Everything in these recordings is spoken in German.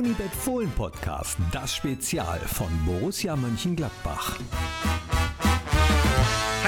Unibet Fohlen Podcast, das Spezial von Borussia Mönchengladbach.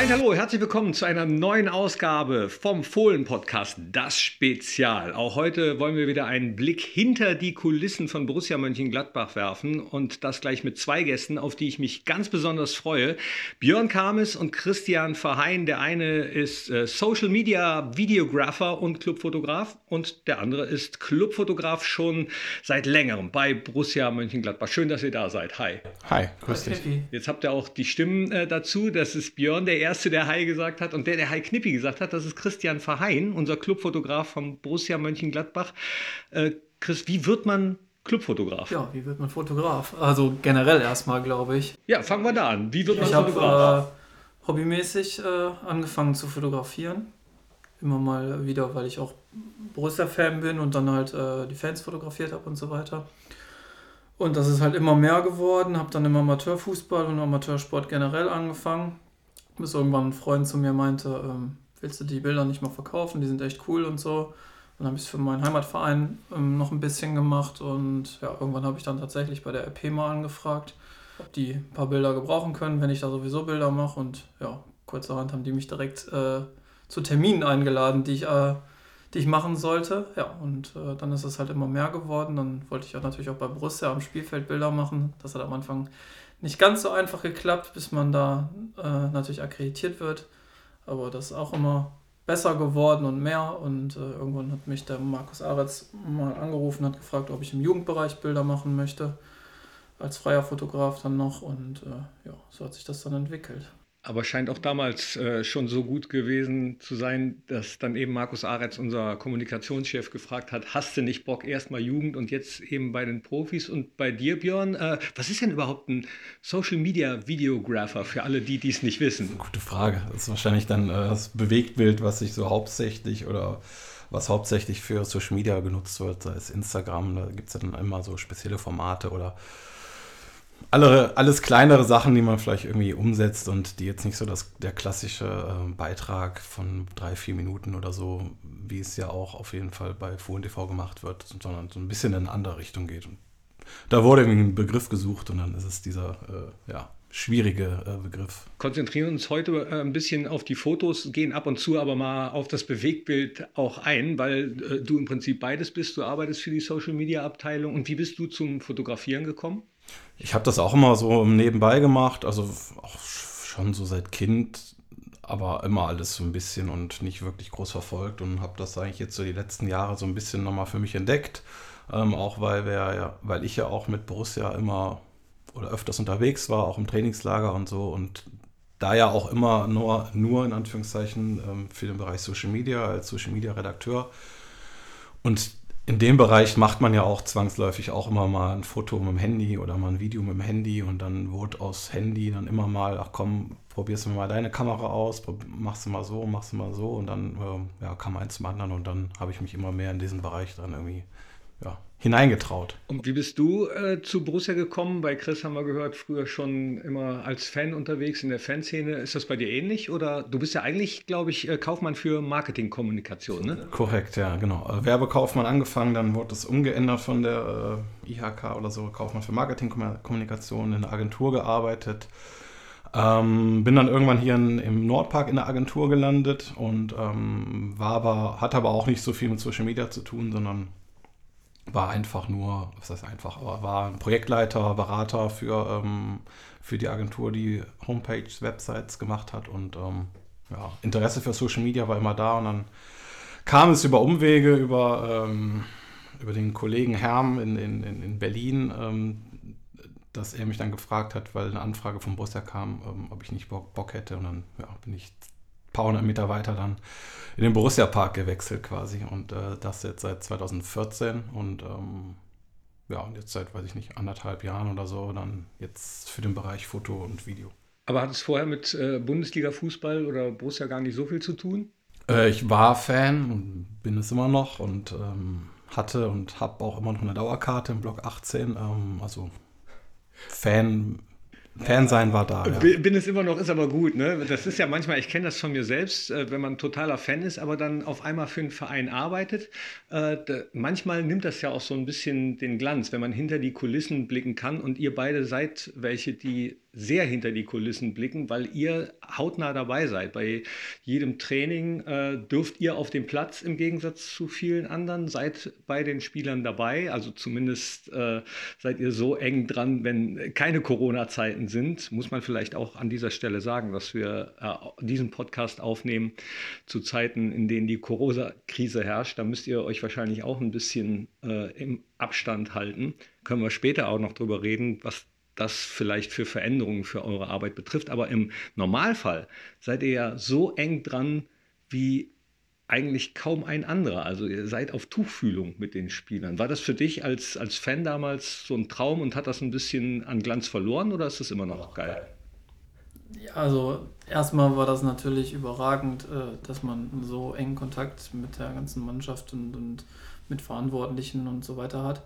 Hi, hallo, herzlich willkommen zu einer neuen Ausgabe vom Fohlen-Podcast, das Spezial. Auch heute wollen wir wieder einen Blick hinter die Kulissen von Borussia Mönchengladbach werfen und das gleich mit zwei Gästen, auf die ich mich ganz besonders freue. Björn Kames und Christian Verheyen. Der eine ist äh, Social Media Videographer und Clubfotograf und der andere ist Clubfotograf schon seit längerem bei Borussia Mönchengladbach. Schön, dass ihr da seid. Hi. Hi, grüß dich. Jetzt habt ihr auch die Stimmen äh, dazu. Das ist Björn, der Erste, der Hi gesagt hat und der, der Hi Knippi gesagt hat, das ist Christian Verheyen, unser Clubfotograf von Borussia Mönchengladbach. Äh, Chris, wie wird man Clubfotograf? Ja, wie wird man Fotograf? Also generell erstmal, glaube ich. Ja, fangen wir da an. Wie wird man Ich Fotograf? habe äh, hobbymäßig äh, angefangen zu fotografieren. Immer mal wieder, weil ich auch Borussia-Fan bin und dann halt äh, die Fans fotografiert habe und so weiter. Und das ist halt immer mehr geworden. Habe dann im Amateurfußball und Amateursport generell angefangen. Bis irgendwann ein Freund zu mir meinte, ähm, willst du die Bilder nicht mal verkaufen? Die sind echt cool und so. Dann habe ich es für meinen Heimatverein ähm, noch ein bisschen gemacht und ja, irgendwann habe ich dann tatsächlich bei der RP mal angefragt, ob die ein paar Bilder gebrauchen können, wenn ich da sowieso Bilder mache. Und ja, kurzerhand haben die mich direkt äh, zu Terminen eingeladen, die ich, äh, die ich machen sollte. Ja, und äh, dann ist es halt immer mehr geworden. Dann wollte ich auch natürlich auch bei Borussia am Spielfeld Bilder machen. Das hat am Anfang nicht ganz so einfach geklappt, bis man da äh, natürlich akkreditiert wird. Aber das ist auch immer besser geworden und mehr. Und äh, irgendwann hat mich der Markus Aretz mal angerufen, hat gefragt, ob ich im Jugendbereich Bilder machen möchte. Als freier Fotograf dann noch. Und äh, ja, so hat sich das dann entwickelt. Aber scheint auch damals äh, schon so gut gewesen zu sein, dass dann eben Markus Aretz, unser Kommunikationschef, gefragt hat, hast du nicht Bock, erstmal Jugend und jetzt eben bei den Profis und bei dir, Björn? Äh, was ist denn überhaupt ein Social Media Videographer für alle, die dies nicht wissen? Gute Frage. Das ist wahrscheinlich dann äh, das Bewegtbild, was sich so hauptsächlich oder was hauptsächlich für Social Media genutzt wird, sei es Instagram, da gibt es ja dann immer so spezielle Formate oder alle, alles kleinere Sachen, die man vielleicht irgendwie umsetzt und die jetzt nicht so das, der klassische äh, Beitrag von drei, vier Minuten oder so, wie es ja auch auf jeden Fall bei Fohlen TV gemacht wird, sondern so ein bisschen in eine andere Richtung geht. Und da wurde irgendwie ein Begriff gesucht und dann ist es dieser, äh, ja, schwierige äh, Begriff. Konzentrieren uns heute äh, ein bisschen auf die Fotos, gehen ab und zu aber mal auf das Bewegtbild auch ein, weil äh, du im Prinzip beides bist. Du arbeitest für die Social Media Abteilung. Und wie bist du zum Fotografieren gekommen? Ich habe das auch immer so nebenbei gemacht, also auch schon so seit Kind, aber immer alles so ein bisschen und nicht wirklich groß verfolgt und habe das eigentlich jetzt so die letzten Jahre so ein bisschen nochmal für mich entdeckt. Ähm, auch weil wir ja, weil ich ja auch mit Borussia immer oder öfters unterwegs war, auch im Trainingslager und so und da ja auch immer nur, nur in Anführungszeichen ähm, für den Bereich Social Media als Social Media Redakteur. Und in dem Bereich macht man ja auch zwangsläufig auch immer mal ein Foto mit dem Handy oder mal ein Video mit dem Handy und dann wurde aus Handy dann immer mal, ach komm, probierst du mal deine Kamera aus, machst du mal so, machst du mal so und dann äh, ja, kam eins zum anderen und dann habe ich mich immer mehr in diesen Bereich dann irgendwie ja, hineingetraut. Und wie bist du äh, zu Borussia gekommen? Bei Chris haben wir gehört, früher schon immer als Fan unterwegs in der Fanszene. Ist das bei dir ähnlich? Oder du bist ja eigentlich, glaube ich, äh, Kaufmann für Marketingkommunikation, ne? Korrekt, ja, genau. Äh, Werbekaufmann angefangen, dann wurde das umgeändert von der äh, IHK oder so, Kaufmann für Marketingkommunikation, in der Agentur gearbeitet. Ähm, bin dann irgendwann hier in, im Nordpark in der Agentur gelandet und ähm, war aber, hat aber auch nicht so viel mit Social Media zu tun, sondern war einfach nur, was heißt einfach, aber war ein Projektleiter, Berater für, ähm, für die Agentur, die Homepages, Websites gemacht hat und ähm, ja, Interesse für Social Media war immer da und dann kam es über Umwege, über, ähm, über den Kollegen Herm in, in, in Berlin, ähm, dass er mich dann gefragt hat, weil eine Anfrage von Borussia kam, ähm, ob ich nicht Bock, Bock hätte und dann ja, bin ich paar hundert Meter weiter dann in den Borussia Park gewechselt quasi und äh, das jetzt seit 2014 und ähm, ja, und jetzt seit, weiß ich nicht, anderthalb Jahren oder so, dann jetzt für den Bereich Foto und Video. Aber hat es vorher mit äh, Bundesliga-Fußball oder Borussia gar nicht so viel zu tun? Äh, ich war Fan und bin es immer noch und ähm, hatte und habe auch immer noch eine Dauerkarte im Block 18. Ähm, also Fan Fan sein war da. Ja. Bin es immer noch, ist aber gut. Ne? Das ist ja manchmal, ich kenne das von mir selbst, äh, wenn man totaler Fan ist, aber dann auf einmal für einen Verein arbeitet. Äh, manchmal nimmt das ja auch so ein bisschen den Glanz, wenn man hinter die Kulissen blicken kann. Und ihr beide seid welche, die sehr hinter die Kulissen blicken, weil ihr hautnah dabei seid. Bei jedem Training äh, dürft ihr auf dem Platz im Gegensatz zu vielen anderen, seid bei den Spielern dabei. Also zumindest seid ihr so eng dran, wenn keine Corona-Zeiten sind. Muss man vielleicht auch an dieser Stelle sagen, dass wir äh, diesen Podcast aufnehmen zu Zeiten, in denen die Corona-Krise herrscht. Da müsst ihr euch wahrscheinlich auch ein bisschen äh, im Abstand halten. Können wir später auch noch drüber reden, was das vielleicht für Veränderungen für eure Arbeit betrifft. Aber im Normalfall seid ihr ja so eng dran wie eigentlich kaum ein anderer. Also ihr seid auf Tuchfühlung mit den Spielern. War das für dich als, als Fan damals so ein Traum und hat das ein bisschen an Glanz verloren oder ist das immer noch geil? Ja, also erstmal war das natürlich überragend, äh, dass man so engen Kontakt mit der ganzen Mannschaft und, und mit Verantwortlichen und so weiter hat.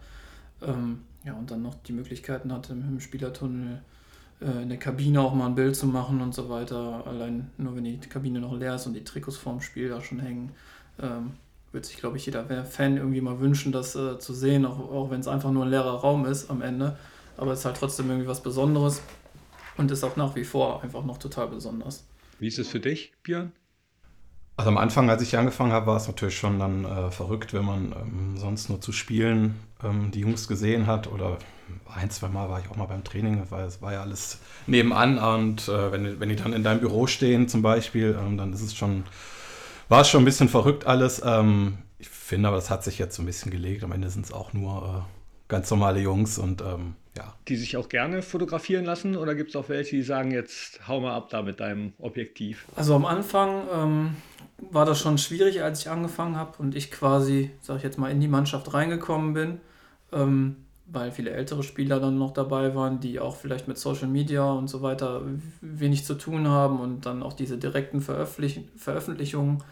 Ähm, ja, und dann noch die Möglichkeiten hatte, im Spielertunnel in der Kabine auch mal ein Bild zu machen und so weiter. Allein nur wenn die Kabine noch leer ist und die Trikots vorm Spiel da schon hängen, ähm, wird sich, glaube ich, jeder Fan irgendwie mal wünschen, das äh, zu sehen, auch, auch wenn es einfach nur ein leerer Raum ist am Ende. Aber es ist halt trotzdem irgendwie was Besonderes und ist auch nach wie vor einfach noch total besonders. Wie ist es für dich, Björn? Also am Anfang, als ich angefangen habe, war es natürlich schon dann äh, verrückt, wenn man ähm, sonst nur zu spielen ähm, die Jungs gesehen hat. Oder ein, zwei Mal war ich auch mal beim Training, weil es war ja alles nebenan. Und äh, wenn, wenn die dann in deinem Büro stehen zum Beispiel, ähm, dann ist es schon, war es schon ein bisschen verrückt alles. Ähm, ich finde aber, das hat sich jetzt so ein bisschen gelegt. Am Ende sind es auch nur äh, ganz normale Jungs und ähm, ja. Die sich auch gerne fotografieren lassen oder gibt es auch welche, die sagen, jetzt hau mal ab da mit deinem Objektiv? Also am Anfang ähm, war das schon schwierig, als ich angefangen habe und ich quasi, sag ich jetzt mal, in die Mannschaft reingekommen bin, ähm, weil viele ältere Spieler dann noch dabei waren, die auch vielleicht mit Social Media und so weiter wenig zu tun haben und dann auch diese direkten Veröffentlich Veröffentlichungen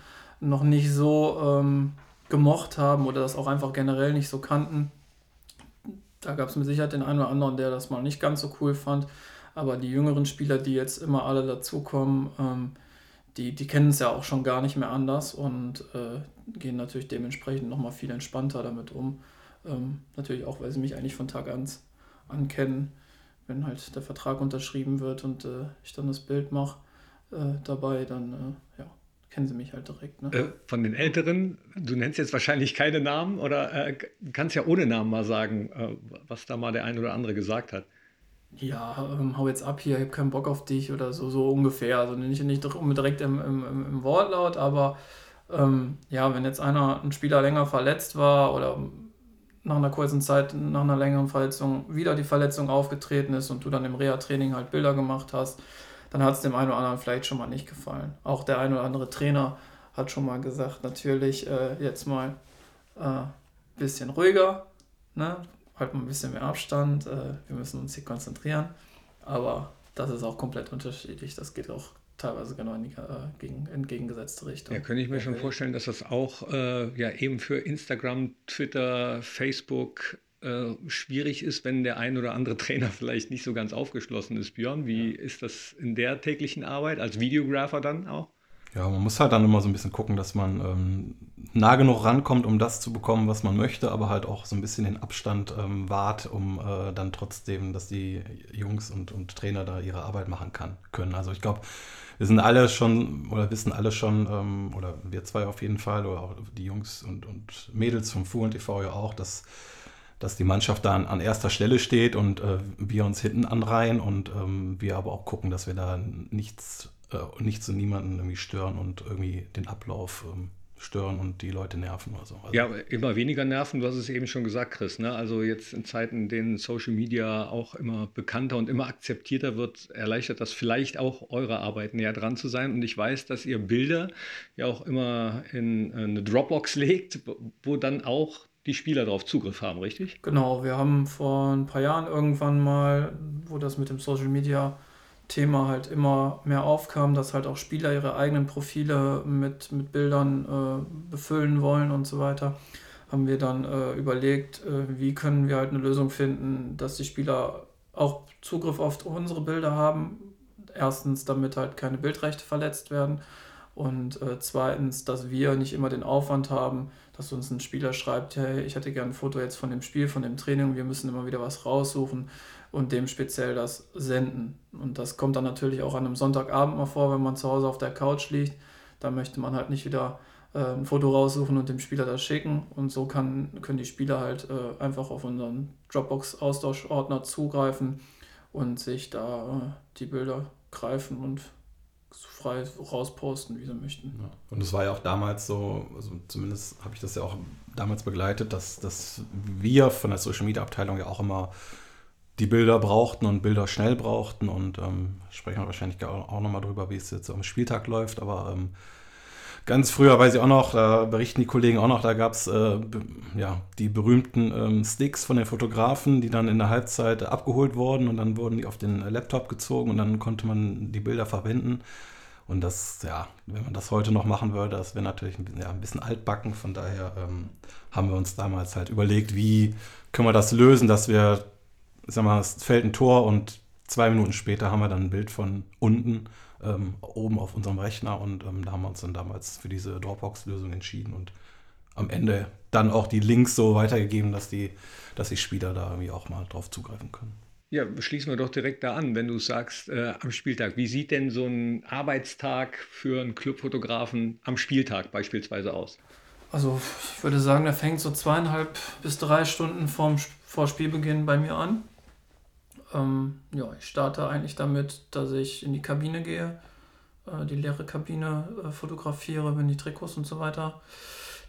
noch nicht so ähm, gemocht haben oder das auch einfach generell nicht so kannten. Da gab es mit Sicherheit den einen oder anderen, der das mal nicht ganz so cool fand. Aber die jüngeren Spieler, die jetzt immer alle dazukommen, ähm, die, die kennen es ja auch schon gar nicht mehr anders und äh, gehen natürlich dementsprechend nochmal viel entspannter damit um. Ähm, natürlich auch, weil sie mich eigentlich von Tag an ankennen, wenn halt der Vertrag unterschrieben wird und äh, ich dann das Bild mache äh, dabei, dann äh, ja, kennen sie mich halt direkt. Ne? Äh, von den Älteren, du nennst jetzt wahrscheinlich keine Namen oder äh, kannst ja ohne Namen mal sagen, äh, was da mal der ein oder andere gesagt hat. Ja, ähm, hau jetzt ab hier, ich habe keinen Bock auf dich oder so, so ungefähr. Also nicht, nicht direkt im, im, im Wortlaut, aber ähm, ja, wenn jetzt einer, ein Spieler länger verletzt war oder nach einer kurzen Zeit, nach einer längeren Verletzung wieder die Verletzung aufgetreten ist und du dann im Reha-Training halt Bilder gemacht hast, dann hat es dem einen oder anderen vielleicht schon mal nicht gefallen. Auch der ein oder andere Trainer hat schon mal gesagt, natürlich äh, jetzt mal ein äh, bisschen ruhiger, ne? halt mal ein bisschen mehr Abstand, äh, wir müssen uns hier konzentrieren, aber das ist auch komplett unterschiedlich, das geht auch teilweise genau in die äh, gegen, entgegengesetzte Richtung. Ja, könnte ich mir schon vorstellen, dass das auch äh, ja eben für Instagram, Twitter, Facebook äh, schwierig ist, wenn der ein oder andere Trainer vielleicht nicht so ganz aufgeschlossen ist. Björn, wie ja. ist das in der täglichen Arbeit als Videographer dann auch? Ja, man muss halt dann immer so ein bisschen gucken, dass man ähm, nah genug rankommt, um das zu bekommen, was man möchte, aber halt auch so ein bisschen den Abstand ähm, wahrt, um äh, dann trotzdem, dass die Jungs und, und Trainer da ihre Arbeit machen kann, können. Also ich glaube, wir sind alle schon oder wissen alle schon, ähm, oder wir zwei auf jeden Fall, oder auch die Jungs und, und Mädels vom Fu und TV ja auch, dass dass die Mannschaft da an, an erster Stelle steht und äh, wir uns hinten anreihen und ähm, wir aber auch gucken, dass wir da nichts, äh, nichts und niemanden irgendwie stören und irgendwie den Ablauf ähm, stören und die Leute nerven oder so. Also ja, immer weniger nerven, du hast es eben schon gesagt, Chris. Ne? Also jetzt in Zeiten, in denen Social Media auch immer bekannter und immer akzeptierter wird, erleichtert das vielleicht auch eure Arbeit näher dran zu sein. Und ich weiß, dass ihr Bilder ja auch immer in äh, eine Dropbox legt, wo dann auch die Spieler darauf Zugriff haben, richtig? Genau, wir haben vor ein paar Jahren irgendwann mal, wo das mit dem Social Media Thema halt immer mehr aufkam, dass halt auch Spieler ihre eigenen Profile mit, mit Bildern äh, befüllen wollen und so weiter, haben wir dann äh, überlegt, äh, wie können wir halt eine Lösung finden, dass die Spieler auch Zugriff auf unsere Bilder haben. Erstens, damit halt keine Bildrechte verletzt werden. Und äh, zweitens, dass wir nicht immer den Aufwand haben, dass uns ein Spieler schreibt, hey, ich hätte gerne ein Foto jetzt von dem Spiel, von dem Training, wir müssen immer wieder was raussuchen und dem speziell das senden. Und das kommt dann natürlich auch an einem Sonntagabend mal vor, wenn man zu Hause auf der Couch liegt. Da möchte man halt nicht wieder äh, ein Foto raussuchen und dem Spieler das schicken. Und so kann, können die Spieler halt äh, einfach auf unseren Dropbox-Austauschordner zugreifen und sich da äh, die Bilder greifen und so frei rausposten, wie sie möchten. Ja. Und es war ja auch damals so, also zumindest habe ich das ja auch damals begleitet, dass, dass wir von der Social Media Abteilung ja auch immer die Bilder brauchten und Bilder schnell brauchten und ähm, sprechen wir wahrscheinlich auch nochmal drüber, wie es jetzt am Spieltag läuft, aber ähm, ganz früher weiß ich auch noch, da berichten die Kollegen auch noch, da gab es äh, ja, die berühmten ähm, Sticks von den Fotografen, die dann in der Halbzeit abgeholt wurden und dann wurden die auf den Laptop gezogen und dann konnte man die Bilder verwenden. Und das, ja, wenn man das heute noch machen würde, das wäre natürlich ein bisschen, ja, ein bisschen altbacken. Von daher ähm, haben wir uns damals halt überlegt, wie können wir das lösen, dass wir, sag mal, es fällt ein Tor und zwei Minuten später haben wir dann ein Bild von unten ähm, oben auf unserem Rechner und ähm, da haben wir uns dann damals für diese Dropbox-Lösung entschieden und am Ende dann auch die Links so weitergegeben, dass die, dass die Spieler da irgendwie auch mal drauf zugreifen können. Ja, schließen wir doch direkt da an, wenn du sagst, äh, am Spieltag. Wie sieht denn so ein Arbeitstag für einen Clubfotografen am Spieltag beispielsweise aus? Also ich würde sagen, der fängt so zweieinhalb bis drei Stunden vorm, vor Spielbeginn bei mir an. Ähm, ja, ich starte eigentlich damit, dass ich in die Kabine gehe, äh, die leere Kabine äh, fotografiere, wenn die Trikots und so weiter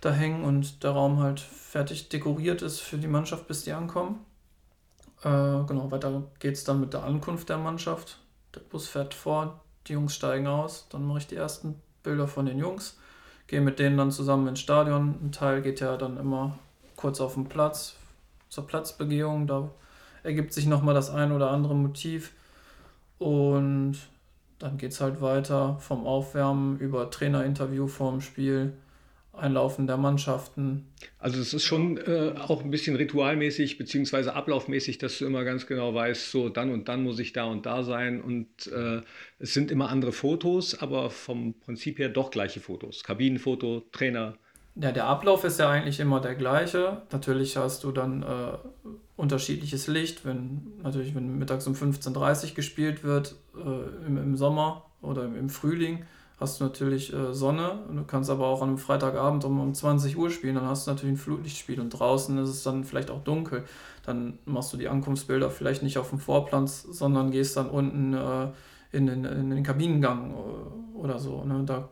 da hängen und der Raum halt fertig dekoriert ist für die Mannschaft, bis die ankommen. Äh, genau, weiter geht es dann mit der Ankunft der Mannschaft. Der Bus fährt vor, die Jungs steigen aus, dann mache ich die ersten Bilder von den Jungs, gehe mit denen dann zusammen ins Stadion. Ein Teil geht ja dann immer kurz auf den Platz zur Platzbegehung, da ergibt sich nochmal das ein oder andere Motiv. Und dann geht es halt weiter vom Aufwärmen über Trainerinterview vorm Spiel, Einlaufen der Mannschaften. Also es ist schon äh, auch ein bisschen ritualmäßig beziehungsweise ablaufmäßig, dass du immer ganz genau weißt, so dann und dann muss ich da und da sein. Und äh, es sind immer andere Fotos, aber vom Prinzip her doch gleiche Fotos. Kabinenfoto, Trainer, ja, der Ablauf ist ja eigentlich immer der gleiche. Natürlich hast du dann äh, unterschiedliches Licht, wenn natürlich, wenn mittags um 15.30 Uhr gespielt wird, äh, im, im Sommer oder im, im Frühling, hast du natürlich äh, Sonne. Du kannst aber auch an einem Freitagabend um, um 20 Uhr spielen, dann hast du natürlich ein Flutlichtspiel und draußen ist es dann vielleicht auch dunkel. Dann machst du die Ankunftsbilder vielleicht nicht auf dem Vorplatz, sondern gehst dann unten äh, in, den, in den Kabinengang äh, oder so. Ne? Da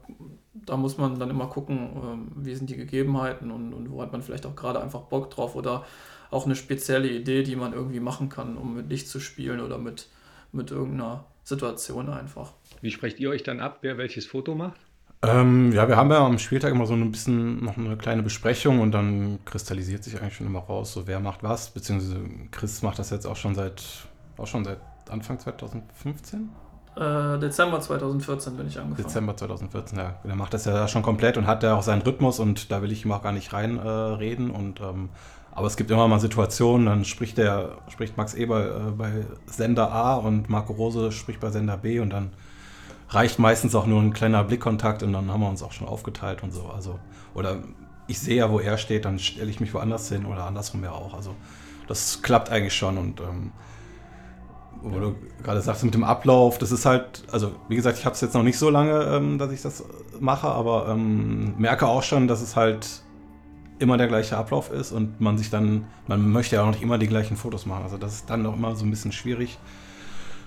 da muss man dann immer gucken, ähm, wie sind die Gegebenheiten und, und wo hat man vielleicht auch gerade einfach Bock drauf oder auch eine spezielle Idee, die man irgendwie machen kann, um mit Licht zu spielen oder mit, mit irgendeiner Situation einfach. Wie sprecht ihr euch dann ab, wer welches Foto macht? Ähm, ja, wir haben ja am Spieltag immer so ein bisschen noch eine kleine Besprechung und dann kristallisiert sich eigentlich schon immer raus, so wer macht was, beziehungsweise Chris macht das jetzt auch schon seit auch schon seit Anfang 2015. Äh, Dezember 2014 bin ich angefangen. Dezember 2014, ja. Der macht das ja schon komplett und hat ja auch seinen Rhythmus und da will ich ihm auch gar nicht reinreden. Äh, und ähm, aber es gibt immer mal Situationen, dann spricht der, spricht Max Eber äh, bei Sender A und Marco Rose spricht bei Sender B und dann reicht meistens auch nur ein kleiner Blickkontakt und dann haben wir uns auch schon aufgeteilt und so. Also, oder ich sehe ja, wo er steht, dann stelle ich mich woanders hin oder andersrum ja auch. Also das klappt eigentlich schon und ähm, wo du gerade sagst mit dem Ablauf, das ist halt, also wie gesagt, ich habe es jetzt noch nicht so lange, ähm, dass ich das mache, aber ähm, merke auch schon, dass es halt immer der gleiche Ablauf ist und man sich dann, man möchte ja auch nicht immer die gleichen Fotos machen. Also das ist dann auch immer so ein bisschen schwierig,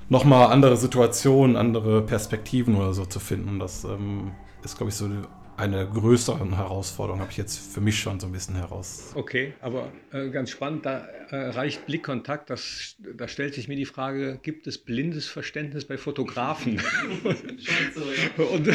nochmal andere Situationen, andere Perspektiven oder so zu finden. Das ähm, ist, glaube ich, so eine größere Herausforderung, habe ich jetzt für mich schon so ein bisschen heraus. Okay, aber äh, ganz spannend, da äh, reicht Blickkontakt. Das, da stellt sich mir die Frage, gibt es blindes Verständnis bei Fotografen? so, und,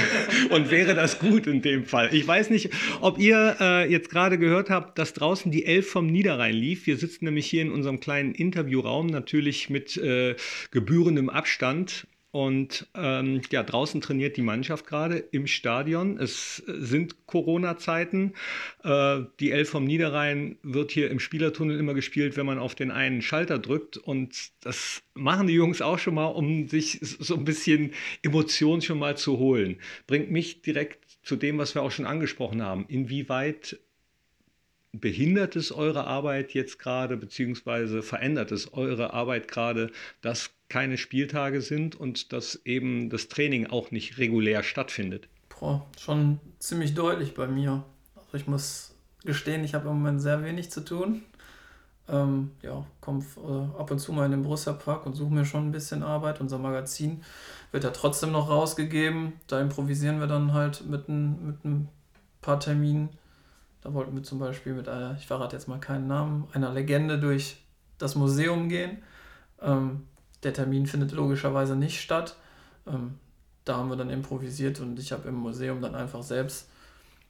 und, wäre das gut in dem Fall? Ich weiß nicht, ob ihr äh, jetzt gerade gehört habt, dass draußen die Elf vom Niederrhein lief. Wir sitzen nämlich hier in unserem kleinen Interviewraum, natürlich mit äh, gebührendem Abstand Und ähm, ja, draußen trainiert die Mannschaft gerade im Stadion. Es sind Corona-Zeiten. Äh, die Elf vom Niederrhein wird hier im Spielertunnel immer gespielt, wenn man auf den einen Schalter drückt. Und das machen die Jungs auch schon mal, um sich so ein bisschen Emotionen schon mal zu holen. Bringt mich direkt zu dem, was wir auch schon angesprochen haben. Inwieweit behindert es eure Arbeit jetzt gerade, beziehungsweise verändert es eure Arbeit gerade, dass keine Spieltage sind und dass eben das Training auch nicht regulär stattfindet? Boah, schon ziemlich deutlich bei mir. Also ich muss gestehen, ich habe im Moment sehr wenig zu tun. Ähm, ja, komme äh, ab und zu mal in den Borussia Park und suche mir schon ein bisschen Arbeit. Unser Magazin wird ja trotzdem noch rausgegeben. Da improvisieren wir dann halt mit ein, mit ein paar Terminen. Da wollten wir zum Beispiel mit einer, ich verrate jetzt mal keinen Namen, einer Legende durch das Museum gehen. Ähm, der Termin findet logischerweise nicht statt. Ähm, da haben wir dann improvisiert und ich habe im Museum dann einfach selbst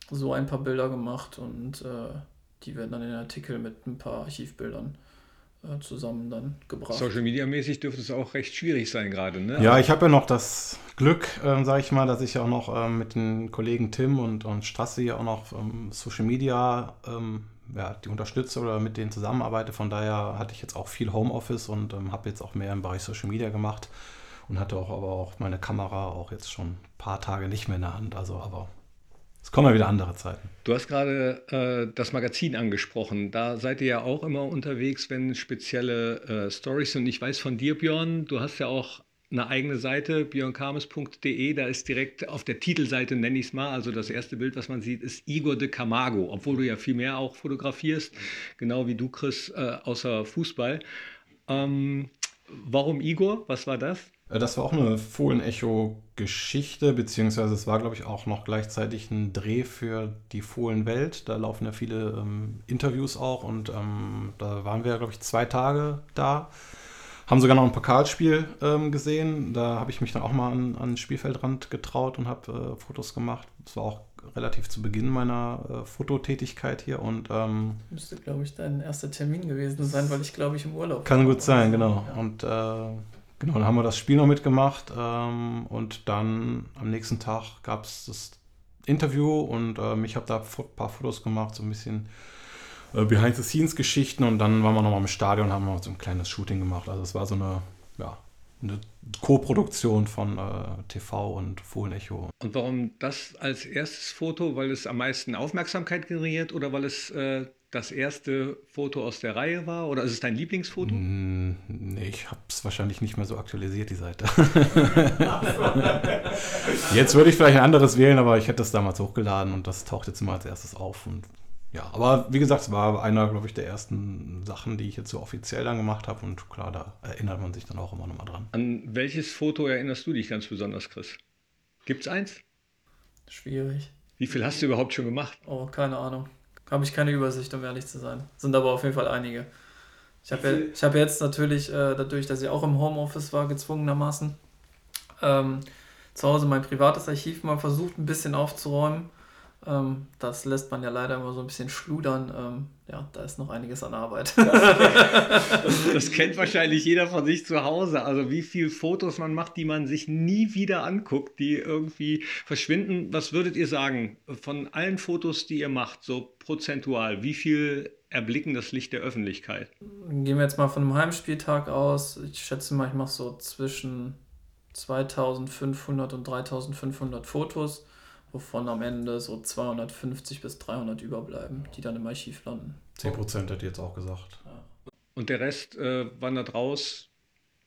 so ein paar Bilder gemacht und äh, die werden dann in Artikel mit ein paar Archivbildern äh, zusammen dann gebracht. Social Media mäßig dürfte es auch recht schwierig sein gerade, ne? Ja, ich habe ja noch das Glück, äh, sage ich mal, dass ich auch noch ähm, mit den Kollegen Tim und, und Strasse hier auch noch ähm, Social Media ähm, ja, die unterstütze oder mit denen zusammenarbeite. Von daher hatte ich jetzt auch viel Homeoffice und ähm, habe jetzt auch mehr im Bereich Social Media gemacht und hatte auch aber auch meine Kamera auch jetzt schon ein paar Tage nicht mehr in der Hand. Also aber es kommen ja wieder andere Zeiten. Du hast gerade äh, das Magazin angesprochen. Da seid ihr ja auch immer unterwegs, wenn spezielle äh, Stories sind. Ich weiß von dir, Björn, du hast ja auch eine eigene Seite, björnkames.de. Da ist direkt auf der Titelseite, nenne ich es mal, also das erste Bild, was man sieht, ist Igor de Camargo, obwohl du ja viel mehr auch fotografierst, genau wie du, Chris, äh, außer Fußball. Ähm, warum Igor? Was war das? Äh, das war auch eine Fohlen-Echo-Geschichte, beziehungsweise es war, glaube ich, auch noch gleichzeitig ein Dreh für die Fohlen-Welt. Da laufen ja viele ähm, Interviews auch und ähm, da waren wir, glaube ich, zwei Tage da. Haben sogar noch ein Pokalspiel ähm, gesehen. Da habe ich mich dann auch mal an, an den Spielfeldrand getraut und habe äh, Fotos gemacht. Das war auch relativ zu Beginn meiner äh, Fototätigkeit hier. Und, ähm, Müsste, glaube ich, dein erster Termin gewesen sein, weil ich, glaube ich, im Urlaub Kann gut sein, genau. Ja. Und äh, Genau, dann haben wir das Spiel noch mitgemacht ähm, und dann am nächsten Tag gab es das Interview und ähm, ich habe da ein paar Fotos gemacht, so ein bisschen äh, Behind-the-Scenes-Geschichten und dann waren wir nochmal im Stadion und haben so ein kleines Shooting gemacht. Also es war so eine, ja, eine Co-Produktion von äh, TV und Fohlen-Echo. Und warum das als erstes Foto? Weil es am meisten Aufmerksamkeit generiert oder weil es äh, das erste Foto aus der Reihe war? Oder ist es dein Lieblingsfoto? Mm, nee, ich habe es wahrscheinlich nicht mehr so aktualisiert, die Seite. jetzt würde ich vielleicht ein anderes wählen, aber ich hätte es damals hochgeladen und das taucht jetzt immer als erstes auf. Und ja, aber wie gesagt, es war einer, glaube ich, der ersten Sachen, die ich jetzt so offiziell dann gemacht habe. Und klar, da erinnert man sich dann auch immer nochmal dran. An welches Foto erinnerst du dich ganz besonders, Chris? Gibt es eins? Schwierig. Wie viel hast du überhaupt schon gemacht? Oh, keine Ahnung. Habe ich keine Übersicht, um ehrlich zu sein. Sind aber auf jeden Fall einige. Ich habe ja, hab jetzt natürlich, äh, dadurch, dass ich auch im Homeoffice war, gezwungenermaßen, ähm, zu Hause mein privates Archiv mal versucht, ein bisschen aufzuräumen. Ähm, das lässt man ja leider immer so ein bisschen schludern. Ähm, ja, da ist noch einiges an Arbeit. Das, das, kennt wahrscheinlich jeder von sich zu Hause. Also wie viele Fotos man macht, die man sich nie wieder anguckt, die irgendwie verschwinden. Was würdet ihr sagen von allen Fotos, die ihr macht, so prozentual? Wie viel erblicken das Licht der Öffentlichkeit? Gehen wir jetzt mal von einem Heimspieltag aus. Ich schätze mal, ich mache so zwischen 2500 und 3500 Fotos wovon am Ende so 250 bis 300 überbleiben, die dann im Archiv landen. 10 Prozent hätte ich jetzt auch gesagt. Ja. Und der Rest äh, wandert raus.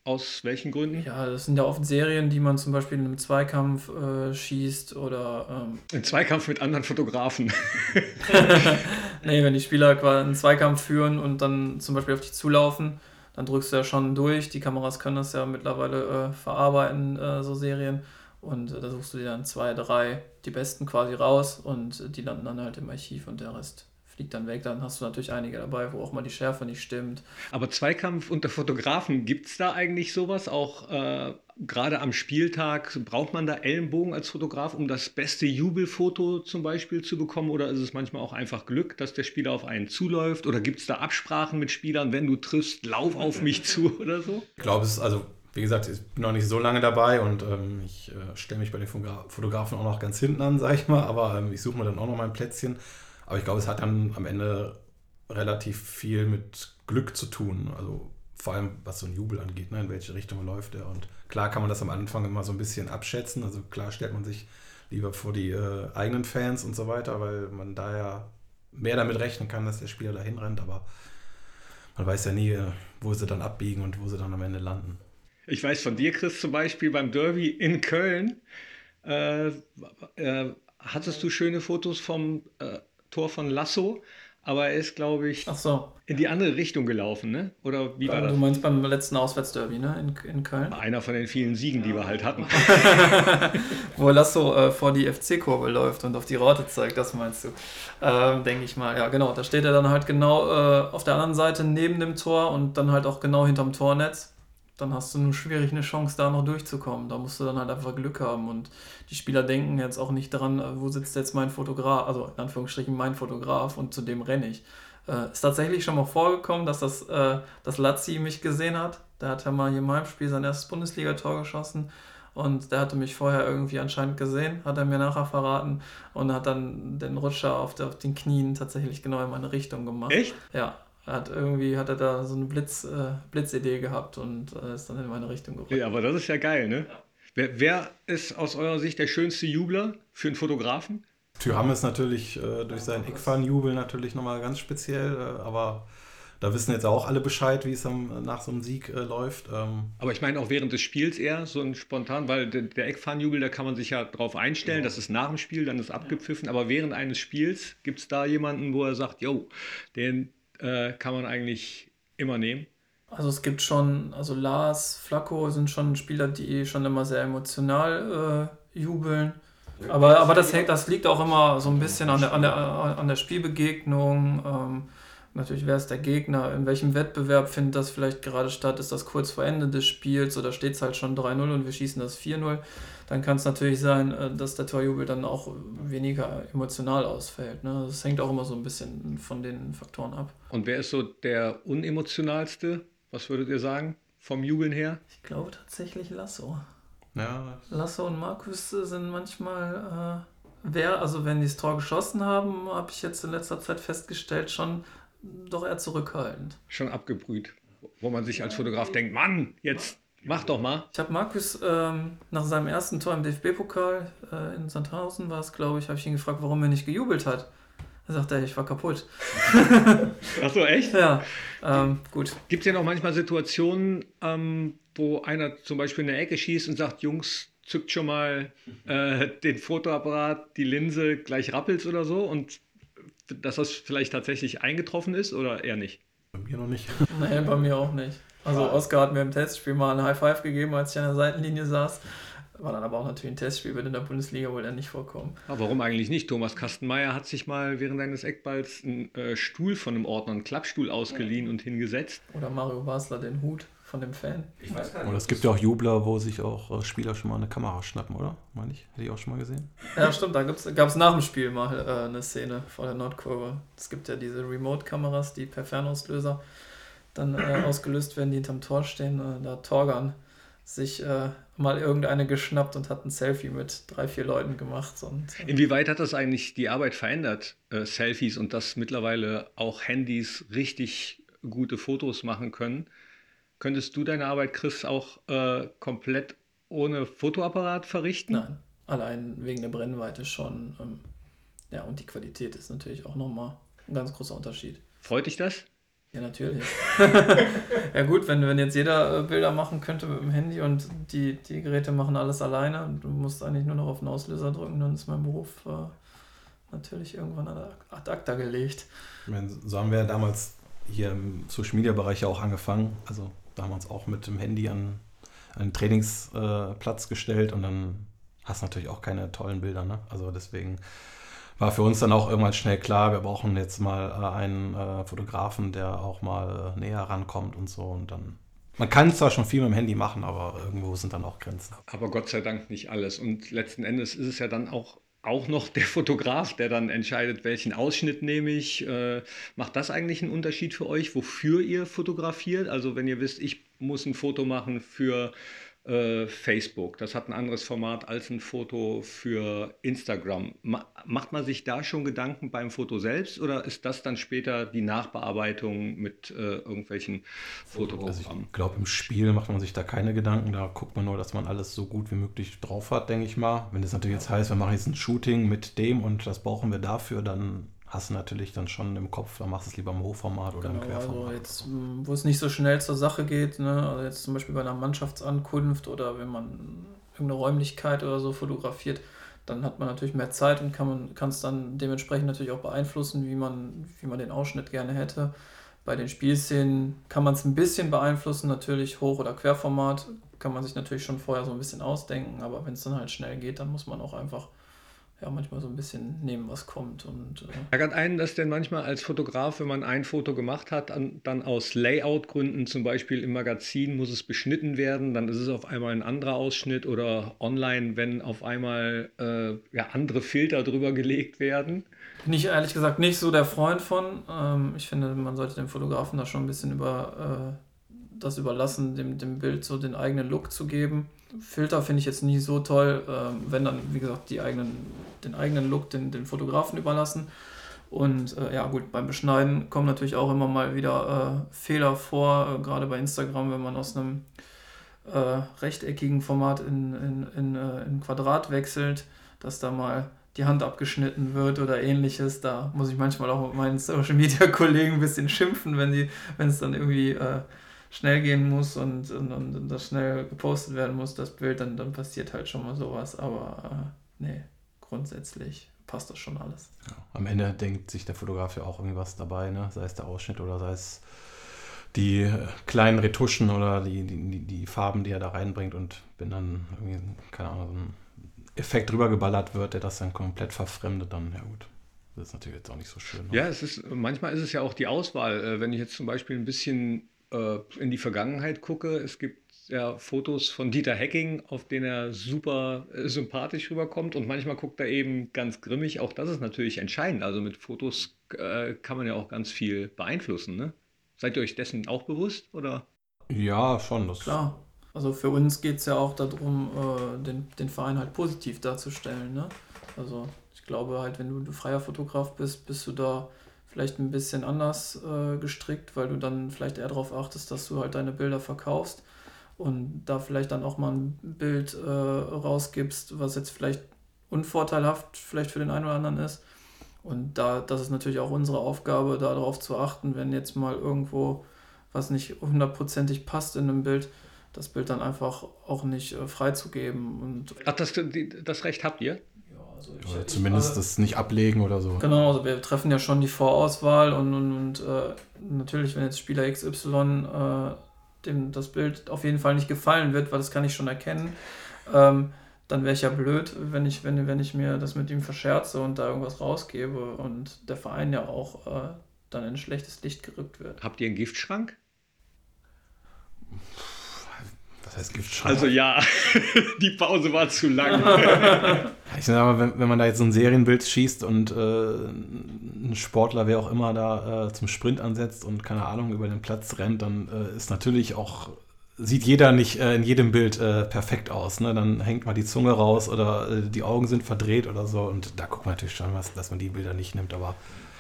Aus welchen Gründen? Ja, das sind ja oft Serien, die man zum Beispiel in einem Zweikampf äh, schießt oder. Ähm Ein Zweikampf mit anderen Fotografen. nee, wenn die Spieler quasi einen Zweikampf führen und dann zum Beispiel auf dich zulaufen, dann drückst du ja schon durch. Die Kameras können das ja mittlerweile äh, verarbeiten, äh, so Serien. Und da suchst du dir dann zwei, drei, die besten quasi raus und die landen dann halt im Archiv und der Rest fliegt dann weg. Dann hast du natürlich einige dabei, wo auch mal die Schärfe nicht stimmt. Aber Zweikampf unter Fotografen, gibt es da eigentlich sowas? Auch äh, gerade am Spieltag, braucht man da Ellenbogen als Fotograf, um das beste Jubelfoto zum Beispiel zu bekommen? Oder ist es manchmal auch einfach Glück, dass der Spieler auf einen zuläuft? Oder gibt es da Absprachen mit Spielern, wenn du triffst, lauf auf mich zu oder so? Ich glaube, es ist also wie gesagt, ich bin noch nicht so lange dabei und ähm, ich äh, stelle mich bei den Fotografen auch noch ganz hinten an, sag ich mal, aber ähm, ich suche mir dann auch noch mein Plätzchen. Aber ich glaube, es hat dann am Ende relativ viel mit Glück zu tun. Also vor allem was so ein Jubel angeht, ne, in welche Richtung läuft er. Und klar kann man das am Anfang immer so ein bisschen abschätzen. Also klar stellt man sich lieber vor die äh, eigenen Fans und so weiter, weil man da ja mehr damit rechnen kann, dass der Spieler dahin rennt, aber man weiß ja nie, äh, wo sie dann abbiegen und wo sie dann am Ende landen. Ich weiß von dir, Chris, zum Beispiel beim Derby in Köln, äh, äh, hattest du schöne Fotos vom äh, Tor von Lasso aber er ist, glaube ich, so. in die andere Richtung gelaufen, ne? Oder wie war du das? Du meinst beim letzten Auswärtsderby, ne? In, in Köln? Einer von den vielen Siegen, die wir halt hatten. Wo Lasso äh, vor die FC-Kurve läuft und auf die Raute zeigt, das meinst du. Ähm, Denke ich mal. Ja, genau. Da steht er dann halt genau äh, auf der anderen Seite neben dem Tor und dann halt auch genau hinterm Tornetz dann hast du nur schwierig eine Chance, da noch durchzukommen. Da musst du dann halt einfach Glück haben. Und die Spieler denken jetzt auch nicht daran, äh, wo sitzt jetzt mein Fotograf, also in Anführungsstrichen mein Fotograf und zu dem renne ich. Äh, ist tatsächlich schon mal vorgekommen, dass das äh, dass Lazzi mich gesehen hat. Der hat ja mal hier in meinem Spiel sein erstes Bundesligator geschossen. Und der hatte mich vorher irgendwie anscheinend gesehen, hat er mir nachher verraten und hat dann den Rutscher auf, der, auf den Knien tatsächlich genau in meine Richtung gemacht. Echt? Ja, hat irgendwie hat er da so eine Blitz, äh, Blitzidee gehabt und äh, ist dann in meine Richtung gerückt. Ja, aber das ist ja geil, ne? Wer, wer, ist aus eurer Sicht der schönste Jubler für einen Fotografen? Tyram ist natürlich äh, durch seinen Ickfan-Jubel natürlich nochmal ganz speziell, äh, aber da wissen jetzt auch alle Bescheid, wie es am, nach so einem Sieg äh, läuft. Ähm aber ich meine auch während des Spiels eher so ein spontan, weil der, der Eckfahnenjubel, da kann man sich ja drauf einstellen, genau. das ist nach dem Spiel, dann ist abgepfiffen, aber während eines Spiels gibt es da jemanden, wo er sagt, yo, den, äh, kann man eigentlich immer nehmen. Also es gibt schon, also Lars, Flacco sind schon Spieler, die schon immer sehr emotional äh, jubeln. Aber, aber das, hängt, das liegt auch immer so ein bisschen an der, an der, an der Spielbegegnung. Ähm, natürlich, wer ist der Gegner? In welchem Wettbewerb findet das vielleicht gerade statt? Ist das kurz vor Ende des Spiels oder steht es halt schon 3-0 und wir schießen das 4-0? Dann kann es natürlich sein, äh, dass der Torjubel dann auch weniger emotional ausfällt. Ne? Das hängt auch immer so ein bisschen von den Faktoren ab. Und wer ist so der unemotionalste? Was würdet ihr sagen vom Jubeln her? Ich glaube tatsächlich Lasso. Ja. Lasso und Markus sind manchmal, äh, wer, also wenn die das Tor geschossen haben, habe ich jetzt in letzter Zeit festgestellt, schon doch eher zurückhaltend. Schon abgebrüht. Wo man sich als Fotograf denkt, Mann, jetzt Mach doch mal. Ich habe Markus ähm, nach seinem ersten Tor im DFB-Pokal äh, in Sandhausen war es, glaube ich, habe ich ihn gefragt, warum er nicht gejubelt hat. Da sagt er, ich war kaputt. Ach so, echt? Ja, ähm, gut. Gibt es ja noch manchmal Situationen, ähm, wo einer zum Beispiel in der Ecke schießt und sagt, Jungs, zückt schon mal äh, den Fotoapparat, die Linse, gleich rappelt oder so und dass das vielleicht tatsächlich eingetroffen ist oder eher nicht? Bei mir noch nicht. Nee, bei mir auch nicht. Also Oscar hat mir im Testspiel mal ein High Five gegeben, als ich an der Seitenlinie saß. War dann aber auch natürlich ein Testspiel, wird in der Bundesliga wohl dann nicht vorkommen. Aber warum eigentlich nicht? Thomas Kastenmeier hat sich mal während eines Eckballs einen äh, Stuhl von einem Ordner, einen Klappstuhl ausgeliehen ja. und hingesetzt. Oder Mario Basler den Hut von dem Fan. Ich weiß gar nicht. Oder es gibt ja auch Jubler, wo sich auch äh, Spieler schon mal eine Kamera schnappen, oder? Meine ich. Hätte ich auch schon mal gesehen. Ja, stimmt. Da gab es nach dem Spiel mal äh, eine Szene vor der Nordkurve. Es gibt ja diese Remote-Kameras, die per Fernauslöser dann äh, ausgelöst werden, die hinterm Tor stehen. Äh, da hat Torgan sich äh, mal irgendeine geschnappt und hat ein Selfie mit drei, vier Leuten gemacht. Und, äh, Inwieweit hat das eigentlich die Arbeit verändert, äh, Selfies und dass mittlerweile auch Handys richtig gute Fotos machen können? Könntest du deine Arbeit, Chris, auch äh, komplett ohne Fotoapparat verrichten? Nein, allein wegen der Brennweite schon. Ähm, ja, und die Qualität ist natürlich auch nochmal ein ganz großer Unterschied. Freut dich das? Ja, natürlich. ja gut, wenn, wenn jetzt jeder äh, Bilder machen könnte mit dem Handy und die, die Geräte machen alles alleine und du musst eigentlich nur noch auf den Auslöser drücken, dann ist mein Beruf äh, natürlich irgendwann ad acta gelegt. Ich meine, so haben wir damals hier im Social Media Bereich auch angefangen. Also da haben wir uns auch mit dem Handy an, an den Trainingsplatz äh, gestellt und dann hast du natürlich auch keine tollen Bilder. Ne? Also deswegen war für uns dann auch irgendwann schnell klar, wir brauchen jetzt mal äh, einen äh, Fotografen, der auch mal äh, näher rankommt und so. Und dann. Man kann zwar schon viel mit dem Handy machen, aber irgendwo sind dann auch Grenzen. Aber Gott sei Dank nicht alles. Und letzten Endes ist es ja dann auch auch noch der Fotograf, der dann entscheidet, welchen Ausschnitt nehme ich. Äh, macht das eigentlich einen Unterschied für euch, wofür ihr fotografiert? Also wenn ihr wisst, ich muss ein Foto machen für äh, Facebook. Das hat ein anderes Format als ein Foto für Instagram. Ma macht man sich da schon Gedanken beim Foto selbst oder ist das dann später die Nachbearbeitung mit äh, irgendwelchen Fotoprogrammen? Also ich glaube, im Spiel macht man sich da keine Gedanken. Da guckt man nur, dass man alles so gut wie möglich drauf hat, denke ich mal. Wenn es natürlich jetzt heißt, wir machen jetzt ein Shooting mit dem und das brauchen wir dafür, dann hast du natürlich dann schon im Kopf, dann machst du es lieber im Hochformat oder genau, im Querformat. Also jetzt, wo es nicht so schnell zur Sache geht, ne? also jetzt zum Beispiel bei einer Mannschaftsankunft oder wenn man irgendeine Räumlichkeit oder so fotografiert, dann hat man natürlich mehr Zeit und kann es dann dementsprechend natürlich auch beeinflussen, wie man, wie man den Ausschnitt gerne hätte. Bei den Spielszenen kann man es ein bisschen beeinflussen, natürlich Hoch- oder Querformat kann man sich natürlich schon vorher so ein bisschen ausdenken, aber wenn es dann halt schnell geht, dann muss man auch einfach ja manchmal so ein bisschen nehmen, was kommt. Und, äh Ärgert einen das denn manchmal als Fotograf, wenn man ein Foto gemacht hat, an, dann aus Layout-Gründen, zum Beispiel im Magazin muss es beschnitten werden, dann ist es auf einmal ein anderer Ausschnitt oder online, wenn auf einmal äh, ja, andere Filter drüber gelegt werden? Bin ich ehrlich gesagt nicht so der Freund von. Ähm, ich finde, man sollte dem Fotografen da schon ein bisschen über äh, das überlassen, dem, dem Bild so den eigenen Look zu geben. Filter finde ich jetzt nie so toll, ähm, wenn dann, wie gesagt, die eigenen, den eigenen Look den, den Fotografen überlassen. Und äh, ja, gut, beim Beschneiden kommen natürlich auch immer mal wieder äh, Fehler vor, äh, gerade bei Instagram, wenn man aus einem äh, rechteckigen Format in, in, in, äh, in Quadrat wechselt, dass da mal die Hand abgeschnitten wird oder ähnliches. Da muss ich manchmal auch mit meinen Social Media Kollegen ein bisschen schimpfen, wenn wenn es dann irgendwie äh, schnell gehen muss und, und, und, das schnell gepostet werden muss, das Bild, dann, dann passiert halt schon mal sowas. Aber äh, nee, grundsätzlich passt das schon alles. Ja, am Ende denkt sich der Fotograf ja auch irgendwas dabei, ne? sei es der Ausschnitt oder sei es die äh, kleinen Retuschen oder die, die, die Farben, die er da reinbringt und wenn dann irgendwie, keine Ahnung, so ein Effekt drüber geballert wird, der das dann komplett verfremdet, dann ja gut. Das ist natürlich jetzt auch nicht so schön. Ne? Ja, es ist, manchmal ist es ja auch die Auswahl. Äh, wenn ich jetzt zum Beispiel ein bisschen äh, in die Vergangenheit gucke, es gibt ja Fotos von Dieter Hecking, auf denen er super äh, sympathisch rüberkommt und manchmal guckt er eben ganz grimmig. Auch das ist natürlich entscheidend. Also mit Fotos äh, kann man ja auch ganz viel beeinflussen. Ne? Seid ihr euch dessen auch bewusst? Oder? Ja, schon. Das Klar. Also für uns geht es ja auch darum, äh, den, den Verein halt positiv darzustellen. Ne? Also ich glaube halt, wenn du ein freier Fotograf bist, bist du da vielleicht ein bisschen anders äh, gestrickt, weil du dann vielleicht eher darauf achtest, dass du halt deine Bilder verkaufst und da vielleicht dann auch mal ein Bild äh, rausgibst, was jetzt vielleicht unvorteilhaft vielleicht für den einen oder anderen ist. Und da, das ist natürlich auch unsere Aufgabe, darauf zu achten, wenn jetzt mal irgendwo was nicht hundertprozentig passt in einem Bild, das Bild dann einfach auch nicht äh, freizugeben. Und Ach, das, das Recht habt ihr? Also ich, oder zumindest ich, das nicht ablegen oder so. Genau, also wir treffen ja schon die Vorauswahl und, und, und äh, natürlich, wenn jetzt Spieler XY äh, dem das Bild auf jeden Fall nicht gefallen wird, weil das kann ich schon erkennen, ähm, dann wäre ich ja blöd, wenn ich, wenn, wenn ich mir das mit ihm verscherze und da irgendwas rausgebe und der Verein ja auch äh, dann in ein schlechtes Licht gerückt wird. Habt ihr einen Giftschrank? Was heißt Giftschrank? Also ja, die Pause war zu lang. ich sage aber, wenn, wenn man da jetzt so ein Serienbild schießt und äh, ein Sportler, wer auch immer da äh, zum Sprint ansetzt und keine Ahnung über den Platz rennt, dann äh, ist natürlich auch sieht jeder nicht äh, in jedem Bild äh, perfekt aus. Ne? Dann hängt mal die Zunge raus oder äh, die Augen sind verdreht oder so. Und da guckt man natürlich schon, was, dass man die Bilder nicht nimmt. Aber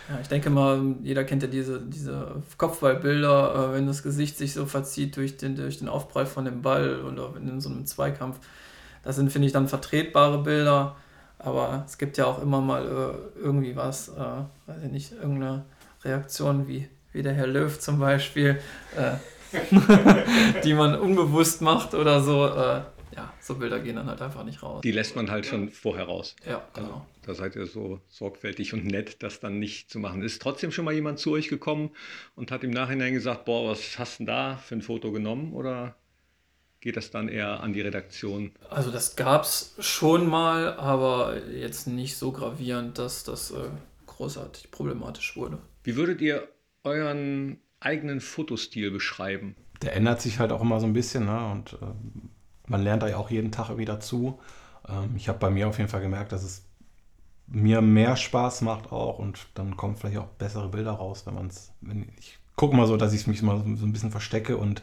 ja, ich denke mal, jeder kennt ja diese, diese Kopfballbilder, äh, wenn das Gesicht sich so verzieht durch den, durch den Aufprall von dem Ball oder in so einem Zweikampf. Das sind, finde ich, dann vertretbare Bilder. Aber es gibt ja auch immer mal äh, irgendwie was, äh, weiß ich nicht, irgendeine Reaktion wie, wie der Herr Löw zum Beispiel, äh, die man unbewusst macht oder so. Äh, ja, so Bilder gehen dann halt einfach nicht raus. Die lässt man halt schon vorher raus. Ja, genau. Also, da seid ihr so sorgfältig und nett, das dann nicht zu machen. Ist trotzdem schon mal jemand zu euch gekommen und hat im Nachhinein gesagt, boah, was hast du denn da für ein Foto genommen? Oder geht das dann eher an die Redaktion? Also das gab es schon mal, aber jetzt nicht so gravierend, dass das äh, großartig problematisch wurde. Wie würdet ihr euren eigenen Fotostil beschreiben? Der ändert sich halt auch immer so ein bisschen ne? und ähm, man lernt da ja auch jeden Tag wieder zu. Ähm, ich habe bei mir auf jeden Fall gemerkt, dass es mir mehr Spaß macht auch und dann kommen vielleicht auch bessere Bilder raus, wenn man es, wenn ich gucke mal so, dass ich mich mal so ein bisschen verstecke und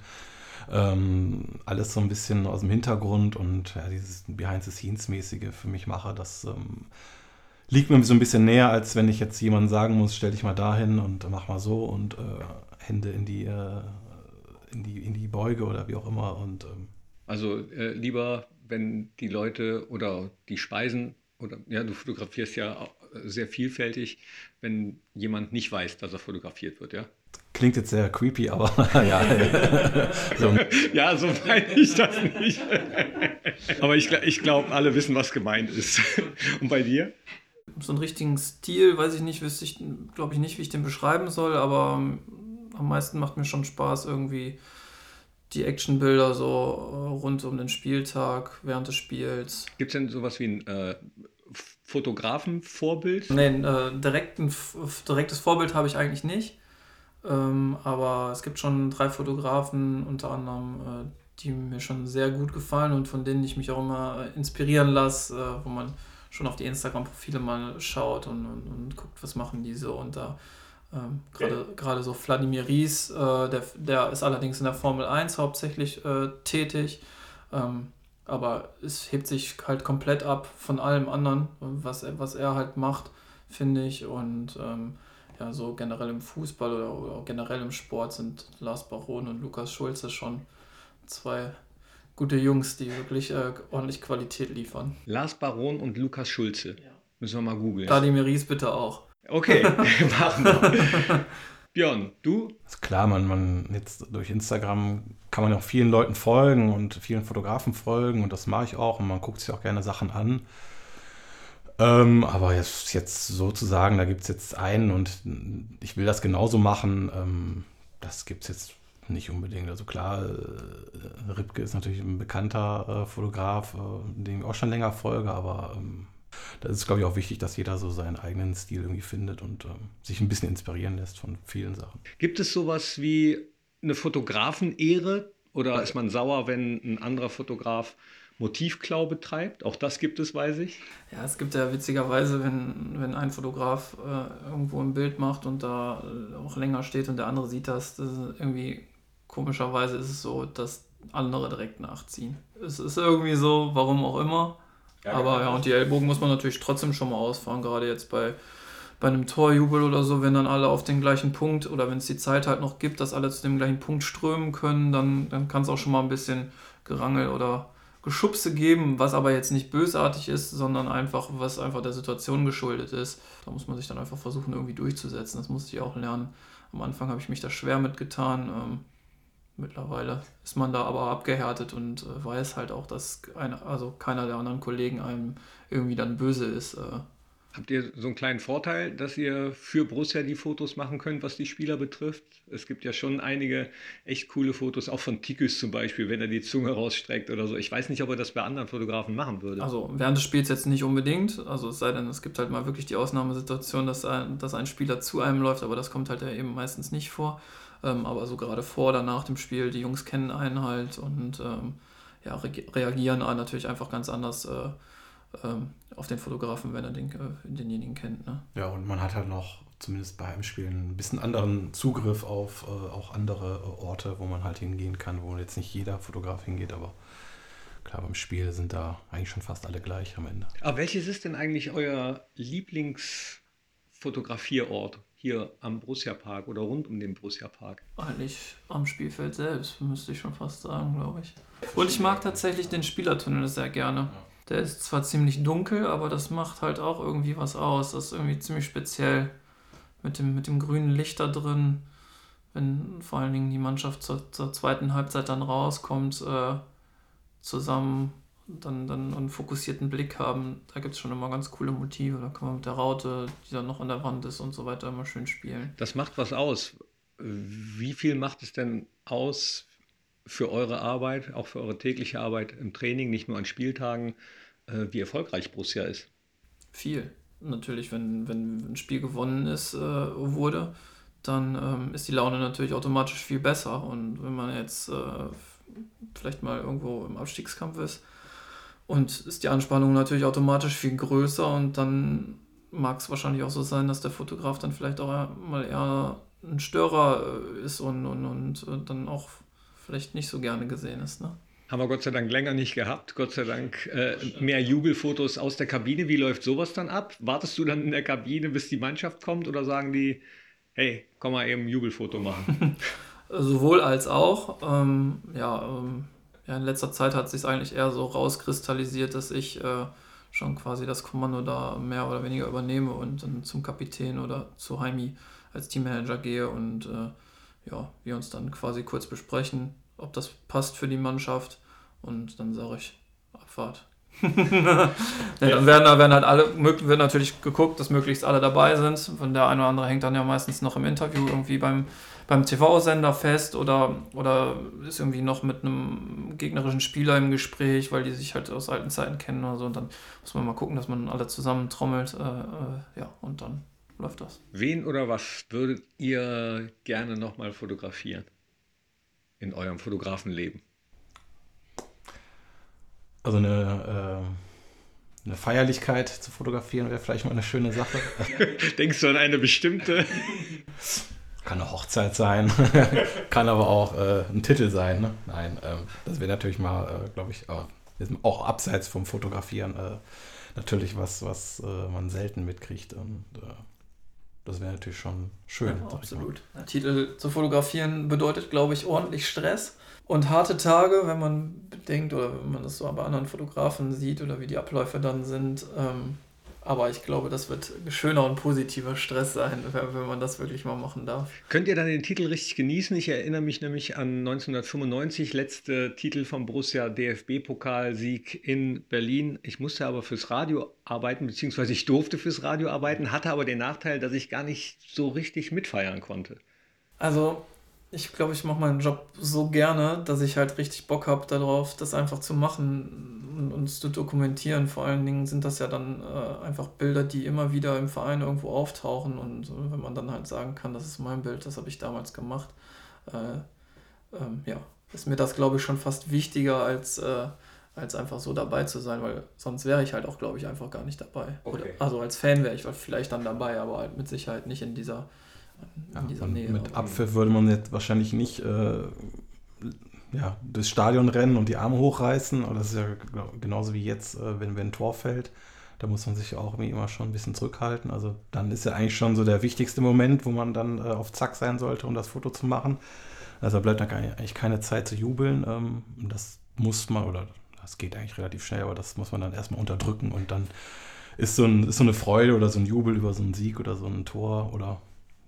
ähm, alles so ein bisschen aus dem Hintergrund und ja, dieses Behind-the-Scenes-mäßige für mich mache, das ähm, liegt mir so ein bisschen näher, als wenn ich jetzt jemandem sagen muss, stell dich mal dahin und mach mal so und äh, Hände in die, äh, in die, in die Beuge oder wie auch immer. Und, ähm, also äh, lieber, wenn die Leute oder die Speisen oder ja, du fotografierst ja sehr vielfältig, wenn jemand nicht weiß, dass er fotografiert wird, ja? Klingt jetzt sehr creepy, aber ja. so. ja, so meine ich das nicht. aber ich, ich glaube, alle wissen, was gemeint ist. Und bei dir? So einen richtigen Stil, weiß ich nicht, wüsste ich, glaube ich nicht, wie ich den beschreiben soll, aber am meisten macht mir schon Spaß irgendwie die Actionbilder so äh, rund um den Spieltag, während des Spiels. Gibt es denn sowas wie ein äh, Fotografenvorbild? Nein, äh, direkten, direktes Vorbild habe ich eigentlich nicht. Ähm, aber es gibt schon drei Fotografen, unter anderem, äh, die mir schon sehr gut gefallen und von denen ich mich auch immer äh, inspirieren lasse, äh, wo man schon auf die Instagram-Profile mal schaut und, und, und, guckt, was machen die so. Und da ähm, gerade okay. so Vladimir Ries, äh, der, der ist allerdings in der Formel 1 hauptsächlich äh, tätig. Ähm, aber es hebt sich halt komplett ab von allem anderen, was er, was er halt macht, finde ich. Und ähm, ja, so generell im Fußball oder, oder generell im Sport sind Lars Baron und Lukas Schulze schon zwei gute Jungs, die wirklich äh, ordentlich Qualität liefern. Lars Baron und Lukas Schulze. Ja. Müssen wir mal googeln. Vladimir Ries bitte auch. Okay, machen wir. Björn, du? Ist klar, man, man jetzt durch Instagram kann man auch vielen Leuten folgen und vielen Fotografen folgen und das mache ich auch und man guckt sich auch gerne Sachen an. Ähm, aber jetzt, jetzt so zu sagen, da gibt es jetzt einen und ich will das genauso machen, ähm, das gibt es jetzt nicht unbedingt. Also klar, äh, Ripke ist natürlich ein bekannter äh, Fotograf, äh, den ich auch schon länger folge, aber ähm, da ist es, glaube ich, auch wichtig, dass jeder so seinen eigenen Stil irgendwie findet und ähm, sich ein bisschen inspirieren lässt von vielen Sachen. Gibt es sowas wie eine Fotografen-Ehre oder ist man sauer, wenn ein anderer Fotograf Motivklau betreibt? Auch das gibt es, weiß ich. Ja, es gibt ja witzigerweise, wenn, wenn ein Fotograf äh, irgendwo ein Bild macht und da äh, auch länger steht und der andere sieht das, das irgendwie komischerweise ist es so, dass andere direkt nachziehen. Es ist irgendwie so, warum auch immer. Ja, Aber genau. ja, und die Ellbogen muss man natürlich trotzdem schon mal ausfahren, gerade jetzt bei, bei einem Torjubel oder so, wenn dann alle auf den gleichen Punkt oder wenn es die Zeit halt noch gibt, dass alle zu dem gleichen Punkt strömen können, dann, dann kann es auch schon mal ein bisschen Gerangel oder Geschubse geben, was aber jetzt nicht bösartig ist, sondern einfach, was einfach der Situation geschuldet ist. Da muss man sich dann einfach versuchen, irgendwie durchzusetzen. Das musste ich auch lernen. Am Anfang habe ich mich da schwer mitgetan. Mittlerweile ist man da aber abgehärtet und äh, weiß halt auch, dass eine, also keiner der anderen Kollegen einem irgendwie dann böse ist. Äh. Habt ihr so einen kleinen Vorteil, dass ihr für Borussia die Fotos machen könnt, was die Spieler betrifft? Es gibt ja schon einige echt coole Fotos, auch von Tikus zum Beispiel, wenn er die Zunge rausstreckt oder so. Ich weiß nicht, ob er das bei anderen Fotografen machen würde. Also während des Spiels jetzt nicht unbedingt. Also es sei denn, es gibt halt mal wirklich die Ausnahmesituation, dass ein, dass ein Spieler zu einem läuft, aber das kommt halt ja eben meistens nicht vor. Ähm, aber so gerade vor oder nach dem Spiel, die Jungs kennen einen halt und ähm, ja, re reagieren natürlich einfach ganz anders äh, ähm, auf den Fotografen, wenn er den, äh, denjenigen kennt. Ne? Ja, und man hat halt noch zumindest bei Heimspielen ein bisschen anderen Zugriff auf äh, auch andere äh, Orte, wo man halt hingehen kann, wo jetzt nicht jeder Fotograf hingeht, aber klar, beim Spiel sind da eigentlich schon fast alle gleich am Ende. Aber welches ist denn eigentlich euer Lieblingsfotografierort? Hier am Borussia Park oder rund um den Borussia Park? Eigentlich am Spielfeld selbst, müsste ich schon fast sagen, glaube ich. Und ich mag tatsächlich den Spielertunnel sehr gerne. Der ist zwar ziemlich dunkel, aber das macht halt auch irgendwie was aus. Das ist irgendwie ziemlich speziell mit dem, mit dem grünen Licht da drin. Wenn vor allen Dingen die Mannschaft zur, zur zweiten Halbzeit dann rauskommt, äh, zusammen dann, dann einen fokussierten Blick haben. Da gibt es schon immer ganz coole Motive. Da kann man mit der Raute, die dann noch an der Wand ist und so weiter, immer schön spielen. Das macht was aus. Wie viel macht es denn aus für eure Arbeit, auch für eure tägliche Arbeit im Training, nicht nur an Spieltagen, äh, wie erfolgreich Borussia ist? Viel. Natürlich, wenn, wenn ein Spiel gewonnen ist, äh, wurde, dann ähm, ist die Laune natürlich automatisch viel besser. Und wenn man jetzt äh, vielleicht mal irgendwo im Abstiegskampf ist, und ist die Anspannung natürlich automatisch viel größer und dann mag es wahrscheinlich auch so sein, dass der Fotograf dann vielleicht auch mal eher ein Störer äh, ist und, und, und äh, dann auch vielleicht nicht so gerne gesehen ist. Ne? Haben wir Gott sei Dank länger nicht gehabt. Gott sei Dank äh, mehr Jubelfotos aus der Kabine. Wie läuft sowas dann ab? Wartest du dann in der Kabine, bis die Mannschaft kommt oder sagen die, hey, komm mal eben ein Jubelfoto machen? Sowohl als auch. Ähm, ja, ähm, ja, in letzter Zeit hat sich eigentlich eher so rauskristallisiert, dass ich äh, schon quasi das Kommando da mehr oder weniger übernehme und dann zum Kapitän oder zu Heimi als Teammanager gehe und äh, ja, wir uns dann quasi kurz besprechen, ob das passt für die Mannschaft und dann sage ich Abfahrt. ja, dann werden, da werden halt alle, wird natürlich geguckt, dass möglichst alle dabei sind. Von der eine oder andere hängt dann ja meistens noch im Interview irgendwie beim, beim TV-Sender fest oder, oder ist irgendwie noch mit einem gegnerischen Spieler im Gespräch, weil die sich halt aus alten Zeiten kennen oder so. Und dann muss man mal gucken, dass man alle zusammen trommelt. Äh, äh, ja, und dann läuft das. Wen oder was würdet ihr gerne nochmal fotografieren in eurem Fotografenleben? Also eine, äh, eine Feierlichkeit zu fotografieren wäre vielleicht mal eine schöne Sache. Denkst du an eine bestimmte? Kann eine Hochzeit sein, kann aber auch äh, ein Titel sein. Ne? Nein, ähm, das wäre natürlich mal, äh, glaube ich, auch abseits vom Fotografieren äh, natürlich was, was äh, man selten mitkriegt. Und äh, das wäre natürlich schon schön. Ja, absolut. Titel zu fotografieren bedeutet, glaube ich, ordentlich Stress und harte Tage, wenn man bedenkt oder wenn man das so bei anderen Fotografen sieht oder wie die Abläufe dann sind. Ähm, aber ich glaube, das wird schöner und positiver Stress sein, wenn man das wirklich mal machen darf. Könnt ihr dann den Titel richtig genießen? Ich erinnere mich nämlich an 1995, letzte Titel vom Borussia DFB-Pokalsieg in Berlin. Ich musste aber fürs Radio arbeiten, beziehungsweise ich durfte fürs Radio arbeiten, hatte aber den Nachteil, dass ich gar nicht so richtig mitfeiern konnte. Also ich glaube, ich mache meinen Job so gerne, dass ich halt richtig Bock habe darauf, das einfach zu machen und uns zu dokumentieren. Vor allen Dingen sind das ja dann äh, einfach Bilder, die immer wieder im Verein irgendwo auftauchen und äh, wenn man dann halt sagen kann, das ist mein Bild, das habe ich damals gemacht, äh, ähm, ja, ist mir das, glaube ich, schon fast wichtiger als, äh, als einfach so dabei zu sein, weil sonst wäre ich halt auch, glaube ich, einfach gar nicht dabei. Okay. Oder, also als Fan wäre ich vielleicht dann dabei, aber halt mit Sicherheit nicht in dieser Nähe. Mit Abpfiff würde man jetzt wahrscheinlich nicht äh, ja, das Stadion rennen und die Arme hochreißen. Aber das ist ja genauso wie jetzt, äh, wenn, wenn ein Tor fällt. Da muss man sich auch immer schon ein bisschen zurückhalten. Also dann ist ja eigentlich schon so der wichtigste Moment, wo man dann äh, auf Zack sein sollte, um das Foto zu machen. Also da bleibt dann eigentlich keine Zeit zu jubeln. Ähm, das muss man, oder das geht eigentlich relativ schnell, aber das muss man dann erstmal unterdrücken und dann ist so, ein, ist so eine Freude oder so ein Jubel über so einen Sieg oder so ein Tor oder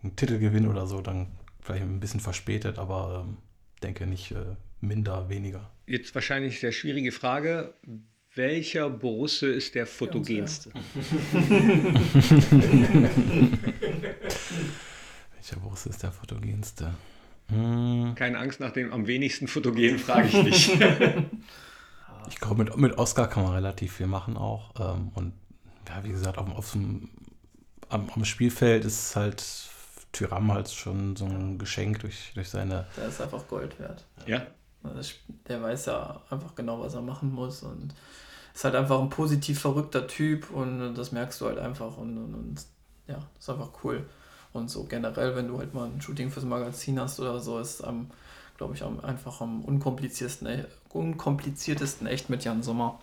einen Titelgewinn oder so, dann vielleicht ein bisschen verspätet, aber ähm, denke nicht äh, minder, weniger. Jetzt wahrscheinlich sehr schwierige Frage. Welcher Borusse ist der fotogenste? Welcher Borusse ist der fotogenste? Hm. Keine Angst, nach dem am wenigsten fotogen frage ich nicht. ich glaube, mit, mit Oscar kann man relativ viel machen auch. Ähm, und ja, wie gesagt, auf, auf dem, am, am Spielfeld ist halt Tyram halt schon so ein Geschenk durch, durch seine. Der ist einfach Gold wert. Ja. Der weiß ja einfach genau, was er machen muss und ist halt einfach ein positiv verrückter Typ und das merkst du halt einfach und, und, und ja, ist einfach cool. Und so generell, wenn du halt mal ein Shooting fürs Magazin hast oder so, ist am, glaube ich, am, einfach am unkompliziertesten, unkompliziertesten echt mit Jan Sommer.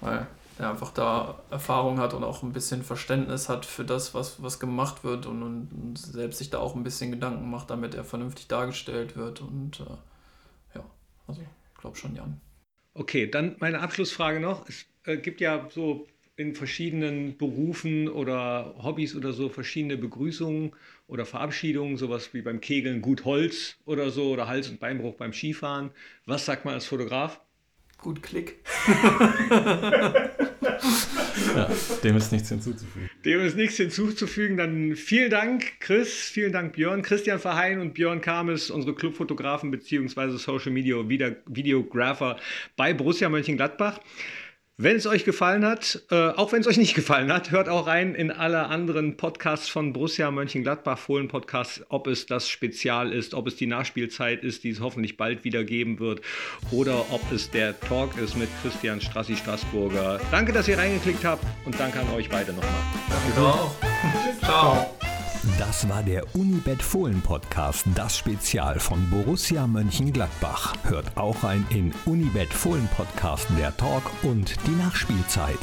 Weil der einfach da Erfahrung hat und auch ein bisschen Verständnis hat für das, was, was gemacht wird und, und, selbst sich da auch ein bisschen Gedanken macht, damit er vernünftig dargestellt wird. Und äh, ja, also ich glaube schon, Jan. Okay, dann meine Abschlussfrage noch. Es äh, gibt ja so in verschiedenen Berufen oder Hobbys oder so verschiedene Begrüßungen oder Verabschiedungen, sowas wie beim Kegeln gut Holz oder so oder Hals- und Beinbruch beim Skifahren. Was sagt man als Fotograf? Gut Klick. ja, dem ist nichts hinzuzufügen. Dem ist nichts hinzuzufügen. Dann vielen Dank, Chris, vielen Dank, Björn, Christian Verheyen und Björn Kames, unsere Clubfotografen bzw. Social Media Videographer bei Borussia Mönchengladbach. Wenn es euch gefallen hat, äh, auch wenn es euch nicht gefallen hat, hört auch rein in alle anderen Podcasts von Borussia Mönchengladbach, Fohlen Podcasts, ob es das Spezial ist, ob es die Nachspielzeit ist, die es hoffentlich bald wieder geben wird, oder ob es der Talk ist mit Christian Strassi Straßburger. Danke, dass ihr reingeklickt habt und danke an euch beide nochmal. Danke auch. Ciao. Das war der Unibet Fohlen Podcast, das Spezial von Borussia Mönchengladbach. Hört auch ein in Unibet Fohlen Podcast der Talk und die Nachspielzeit.